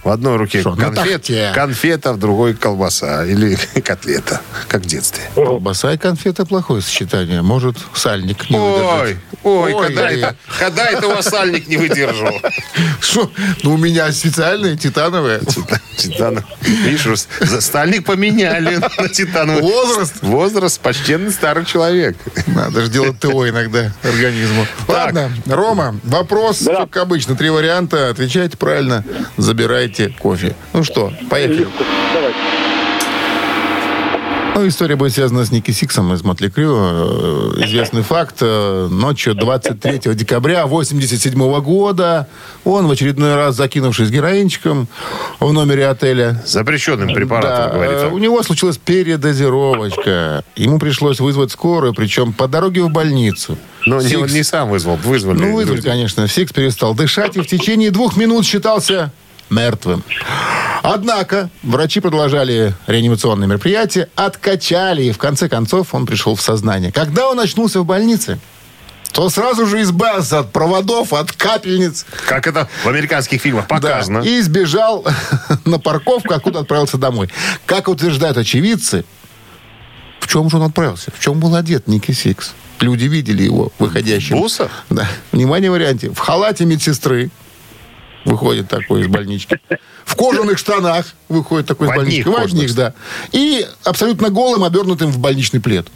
В одной руке Что, на конфет, конфета, в другой колбаса или котлета, как в детстве. Колбаса и конфета плохое сочетание. Может, сальник не выдержать. Ой, ой, Ой, когда, это, когда это у вас сальник не выдержал? Что? Ну, у меня специальные титановые. Титан. Видишь, стальник поменяли на титановый. Возраст? Возраст, почтенный старый человек. Надо же делать ТО иногда организму. Ладно, Рома, вопрос, как обычно, три варианта. Отвечайте правильно, забирайте кофе. Ну что, поехали. Давайте. Ну, история будет связана с Ники Сиксом из Mötley Crüe. Э, Известный факт. э, Ночью 23 декабря 87 года он в очередной раз, закинувшись героинчиком в номере отеля, Запрещенным препаратом, Да, говорит э, у него случилась передозировочка. Ему пришлось вызвать скорую, причем по дороге в больницу. Но не, Сикс- он не сам вызвал, вызвали. ну, вызвали, люди. конечно. Сикс перестал дышать и в течение двух минут считался мертвым. Однако врачи продолжали реанимационные мероприятия, откачали, и в конце концов он пришел в сознание. Когда он очнулся в больнице, то сразу же избавился от проводов, от капельниц. Как это в американских фильмах показано. Да, и сбежал на парковку, откуда отправился домой. Как утверждают очевидцы, в чем же он отправился? В чем был одет Ники Сикс? Люди видели его выходящим. В бусах? Да. Внимание, варианте. В халате медсестры выходит такой из больнички. В кожаных штанах выходит такой из больнички. В одних, да. И абсолютно голым, обернутым в больничный плед.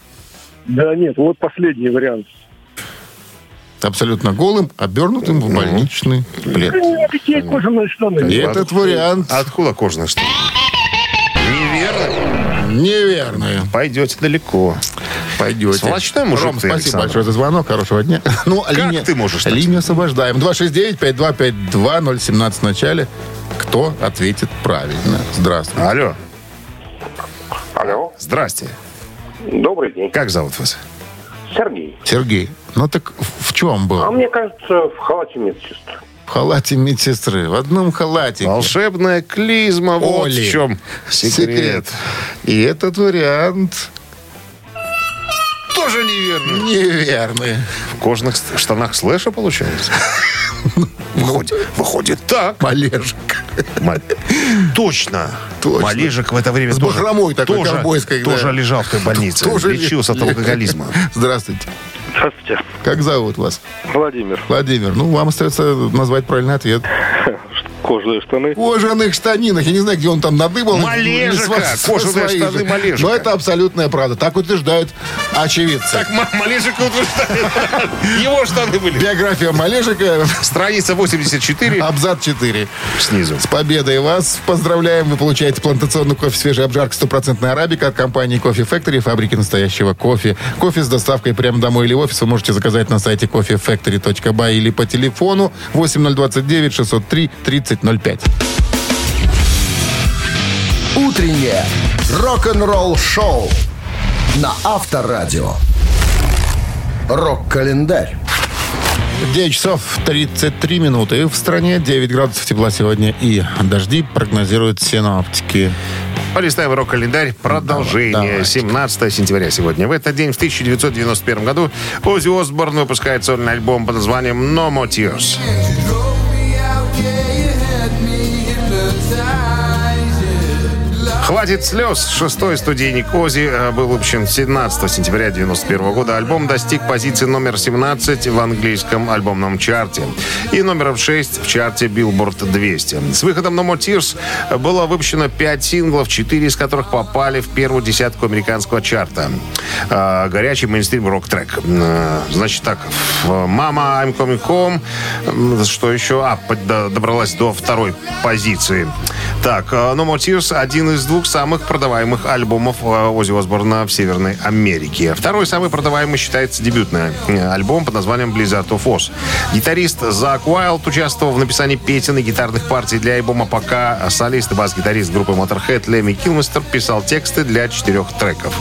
Да нет, вот последний вариант. Абсолютно голым, обернутым в больничный плед. Ну, Какие кожаные штаны? И этот вариант Откуда кожаные штаны? Неверно. Пойдете далеко. Пойдете. Сволочной мужик Ром, ты, спасибо Александр. большое за звонок. Хорошего дня. Ну, Как линия, ты можешь так Линию освобождаем. 269-5252-017 в начале. Кто ответит правильно? Здравствуйте. Алло. Алло. Здрасте. Добрый день. Как зовут вас? Сергей. Сергей, ну так в чем А был? мне кажется, в халате медсестры. В халате медсестры. В одном халате. Волшебная клизма. Вот Оли. в чем секрет. И этот вариант Тоже неверно. неверный. В кожаных штанах слэша получается? Выходит, выходит так. Малежик. Ма- Точно. Точно. Малежик в это время С тоже, бахромой такой тоже, ковбойской, да. тоже лежал в той больнице. Тоже лечился от алкоголизма. Здравствуйте. Здравствуйте. Как зовут вас? Владимир. Владимир. Ну, вам остается назвать правильный ответ. Кожаные штаны. кожаных штанинах. Я не знаю, где он там надыбал. Малежика, Сва- кожаные свои штаны же. Малежика. Но это абсолютная правда. Так утверждают очевидцы. Так Ма- Малежик утверждает. Его штаны были. Биография Малежика, Страница 84 абзац 4. снизу. С победой вас поздравляем. Вы получаете плантационный кофе свежей обжарки стопроцентная арабика от компании Кофе Factory, фабрики настоящего кофе. Кофе с доставкой прямо домой или в офис вы можете заказать на сайте coffeefactory.by или по телефону 8029 603 3005. Утреннее рок-н-ролл-шоу на Авторадио. Рок-календарь. 9 часов 33 минуты. В стране 9 градусов тепла сегодня и дожди прогнозируют синоптики. Полистаем рок-календарь. Продолжение. Давайте. 17 сентября сегодня. В этот день, в 1991 году, Оззи Осборн выпускает сольный альбом под названием «No More Tears». «Хватит слез». Шестой студийник Ози э, был выпущен 17 сентября 1991 года. Альбом достиг позиции номер 17 в английском альбомном чарте и номером 6 в чарте Billboard 200. С выходом No More Tears было выпущено 5 синглов, 4 из которых попали в первую десятку американского чарта. Э, Горячий мейнстрим рок-трек. Э, Значит так, «Мама, I'm Coming Home», что еще? А, добралась до второй позиции. Так, э, No More Tears один из двух самых продаваемых альбомов э, Оззи Осборна в Северной Америке. Второй самый продаваемый считается дебютный э, альбом под названием Blizzard of Oz. Гитарист Зак Уайлд участвовал в написании песен и гитарных партий для альбома, пока солист и бас-гитарист группы Motorhead Леми Килмистер писал тексты для четырех треков.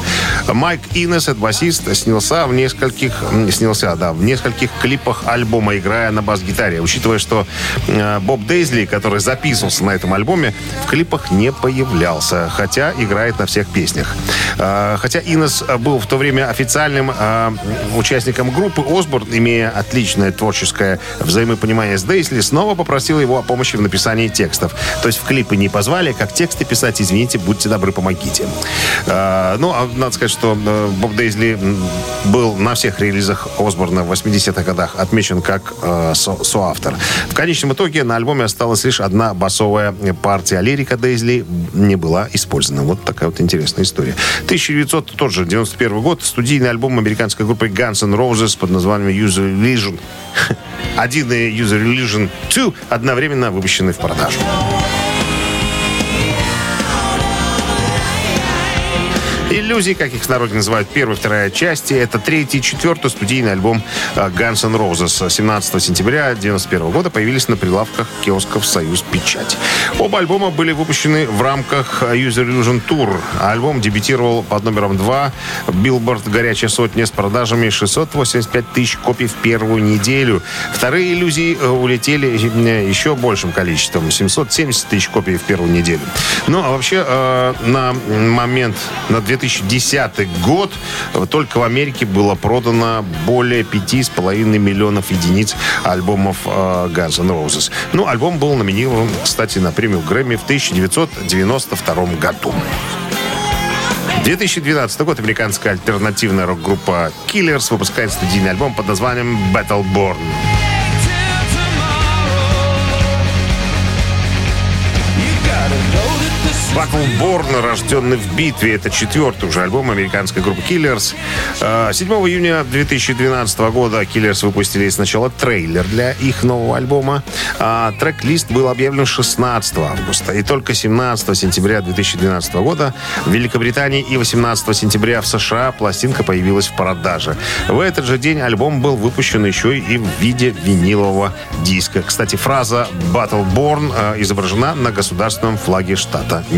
Майк Инес, это басист, снялся в нескольких, снялся, да, в нескольких клипах альбома, играя на бас-гитаре. Учитывая, что э, Боб Дейзли, который записывался на этом альбоме, в клипах не появлялся, хотя играет на всех песнях. А, Хотя Инес был в то время официальным а, участником группы, Осборн, имея отличное творческое взаимопонимание с Дейсли, снова попросил его о помощи в написании текстов. То есть в клипы не позвали, как тексты писать, извините, будьте добры, помогите. А, Ну, а надо сказать, что э, Боб Дейзли м, был на всех релизах Осборна в 80-х годах отмечен как э, со- соавтор. В конечном итоге на альбоме осталась лишь одна басовая партия, а лирика Дейзли не была использована. Вот такая вот интересная история. 1900, тот же, 91 год, студийный альбом американской группы Guns N' Roses под названием User Religion 1 и User Religion 2 одновременно выпущены в продажу. Иллюзии, как их в народе называют, первая вторая части. Это третий четвертый студийный альбом э, Guns N' Roses. 17 сентября 1991 года появились на прилавках киосков «Союз Печать». Оба альбома были выпущены в рамках Use Your Illusion Tour. Альбом дебютировал под номером 2 Билборд «Горячая сотня» с продажами 685 тысяч копий в первую неделю. Вторые иллюзии э, улетели э, еще большим количеством. 770 тысяч копий в первую неделю. Ну, а вообще, э, на момент, на 2010 год э, только в Америке было продано более 5,5 миллионов единиц альбомов э, Guns N' Roses. Ну, альбом был номинирован, кстати, на премию Грэмми в 1992 году. 2012 год американская альтернативная рок-группа Killers выпускает студийный альбом под названием Battleborn. Battleborn, рожденный в битве. Это четвертый уже альбом американской группы Killers. Э, 7 июня 2012 года Killers выпустили сначала трейлер для их нового альбома. А трек-лист был объявлен 16 августа. И только 17 сентября 2012 года в Великобритании и 18 сентября в США пластинка появилась в продаже. В этот же день альбом был выпущен еще и в виде винилового диска. Кстати, фраза Battleborn э, изображена на государственном флаге штата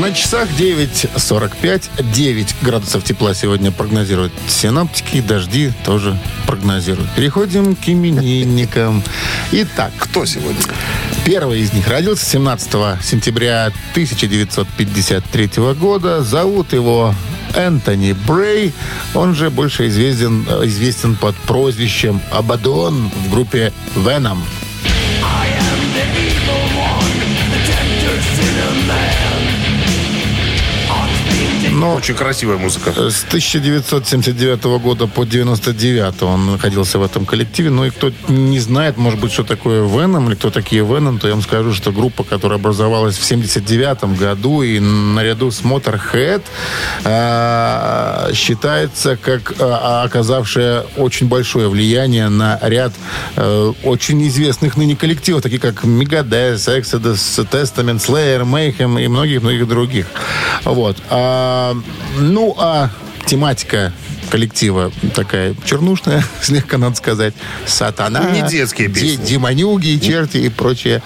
На часах 9.45, 9 градусов тепла сегодня прогнозируют синоптики, дожди тоже прогнозируют. Переходим к именинникам. Итак, Кто сегодня? Первый из них родился 17 сентября 1953 года. Зовут его Энтони Брей. Он же больше известен, известен под прозвищем Абадон в группе Venom. Но Очень красивая музыка. с 1979 года по 99 он находился в этом коллективе. Ну и кто не знает, может быть, что такое Веном или кто такие Веном, то я вам скажу, что группа, которая образовалась в 79 году и наряду с Motorhead э, считается как э, оказавшая очень большое влияние на ряд э, очень известных ныне коллективов, такие как Megadeth, Exodus, Testament, Slayer, Mayhem и многих-многих других. Вот. А, ну, а тематика коллектива такая чернушная, слегка надо сказать. Сатана. Не детские песни. де- демонюги, черти и прочее,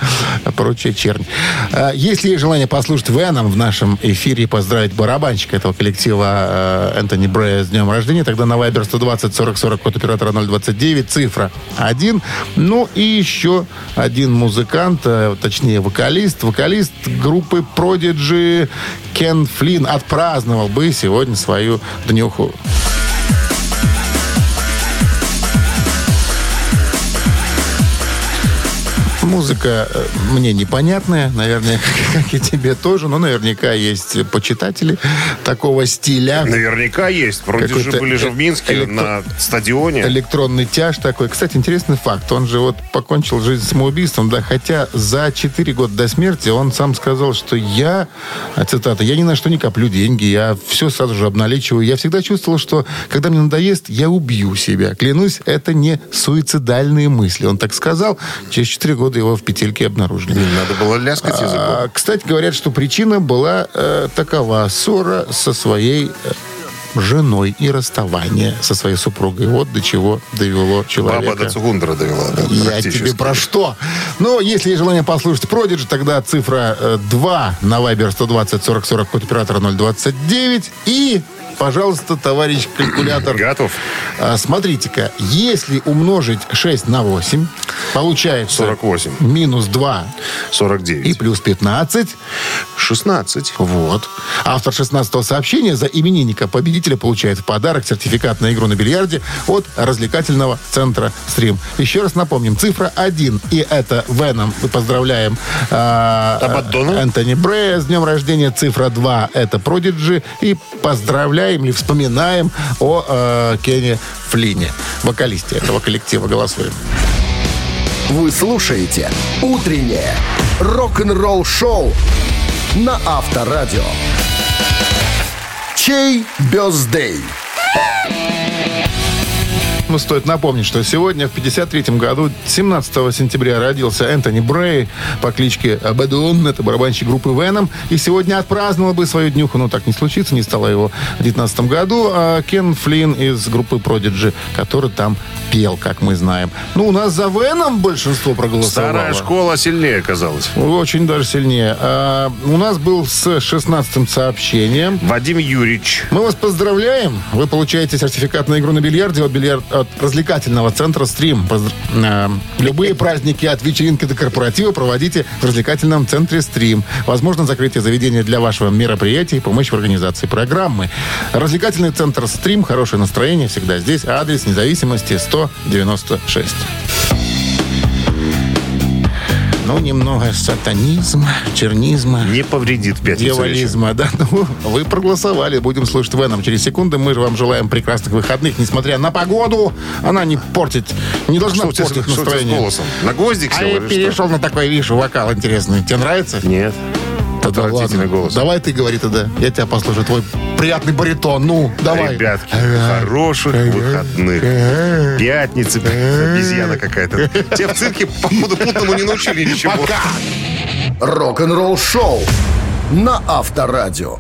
прочее чернь. А, Есть желание послушать Веном в нашем эфире и поздравить барабанщика этого коллектива э, Энтони Брея с днем рождения, тогда на Viber 120 40 40 код оператора 029, цифра 1. Ну и еще один музыкант, э, точнее вокалист, вокалист группы Prodigy Кен Флинн отпраздновал бы сегодня свою днюху. Музыка э, мне непонятная, наверное, как и тебе тоже, но наверняка есть почитатели такого стиля. Наверняка есть. Вроде же были же в Минске электро- на стадионе. Электронный тяж такой. Кстати, интересный факт. Он же вот покончил жизнь самоубийством, да, хотя за 4 года до смерти он сам сказал, что я, а, цитата, я ни на что не коплю деньги, я все сразу же обналичиваю. Я всегда чувствовал, что когда мне надоест, я убью себя. Клянусь, это не суицидальные мысли. Он так сказал. Через 4 года его в петельке обнаружили. Надо было ляскать языком. А, кстати, говорят, что причина была э, такова. Ссора со своей э, женой и расставание со своей супругой. Вот до чего довело человека. Баба до Цугундера довела. да, Я тебе про что? Ну, если есть желание послушать Продиджи, тогда цифра э, 2 на Viber 120 40 40 код оператора 029 и Пожалуйста, товарищ калькулятор. Готов. А, Смотрите-ка, если умножить 6 на 8, получается 48. минус 2 49. и плюс 15. 16. Вот. Автор 16-го сообщения за именинника победителя получает в подарок сертификат на игру на бильярде от развлекательного центра «Стрим». Еще раз напомним, цифра 1, и это Веном. Мы поздравляем Абаддона. Энтони Брея с днем рождения. Цифра 2, это Продиджи. И поздравляем или вспоминаем о э, Кене Флине, вокалисте этого коллектива. Голосуем. Вы слушаете «Утреннее рок-н-ролл-шоу» на Авторадио. Чей бездей? Ну, стоит напомнить, что сегодня, в 53-м году, 17 сентября, родился Энтони Брей по кличке Абадон. Это барабанщик группы Веном. И сегодня отпраздновал бы свою днюху, но так не случится, не стало его в 19 году. А Кен Флинн из группы Prodigy, который там пел, как мы знаем. Ну, у нас за Веном большинство проголосовало. Старая школа сильнее оказалась. Очень даже сильнее. А, у нас был с 16-м сообщением. Вадим Юрьевич. Мы вас поздравляем. Вы получаете сертификат на игру на бильярде от, бильярд... от развлекательного центра «Стрим». Э, Любые праздники от вечеринки до корпоратива проводите в развлекательном центре «Стрим». Возможно, закрытие заведения для вашего мероприятия и помощь в организации программы. Развлекательный центр «Стрим». Хорошее настроение всегда здесь. Адрес независимости 196. Ну, немного сатанизма, чернизма. Не повредит в пятницу. Дьяволизма, да. Ну, вы проголосовали. Будем слушать Веном через секунду. Мы же вам желаем прекрасных выходных, несмотря на погоду. Она не портит, не должна Что тебя, портить что тебя настроение. голосом? На гвоздик А сел я или что? перешел на такой, видишь, вокал интересный. Тебе нравится? Нет. Тогда Отвратительный ладно. голос. Давай ты говори тогда. Я тебя послушаю. Твой приятный баритон. Ну, давай. Ребятки, Ага. хороших Ага. выходных. Ага. Пятница, обезьяна какая-то. Тебя в цирке, походу, путному не научили ничего. Рок-н-ролл-шоу на Авторадио.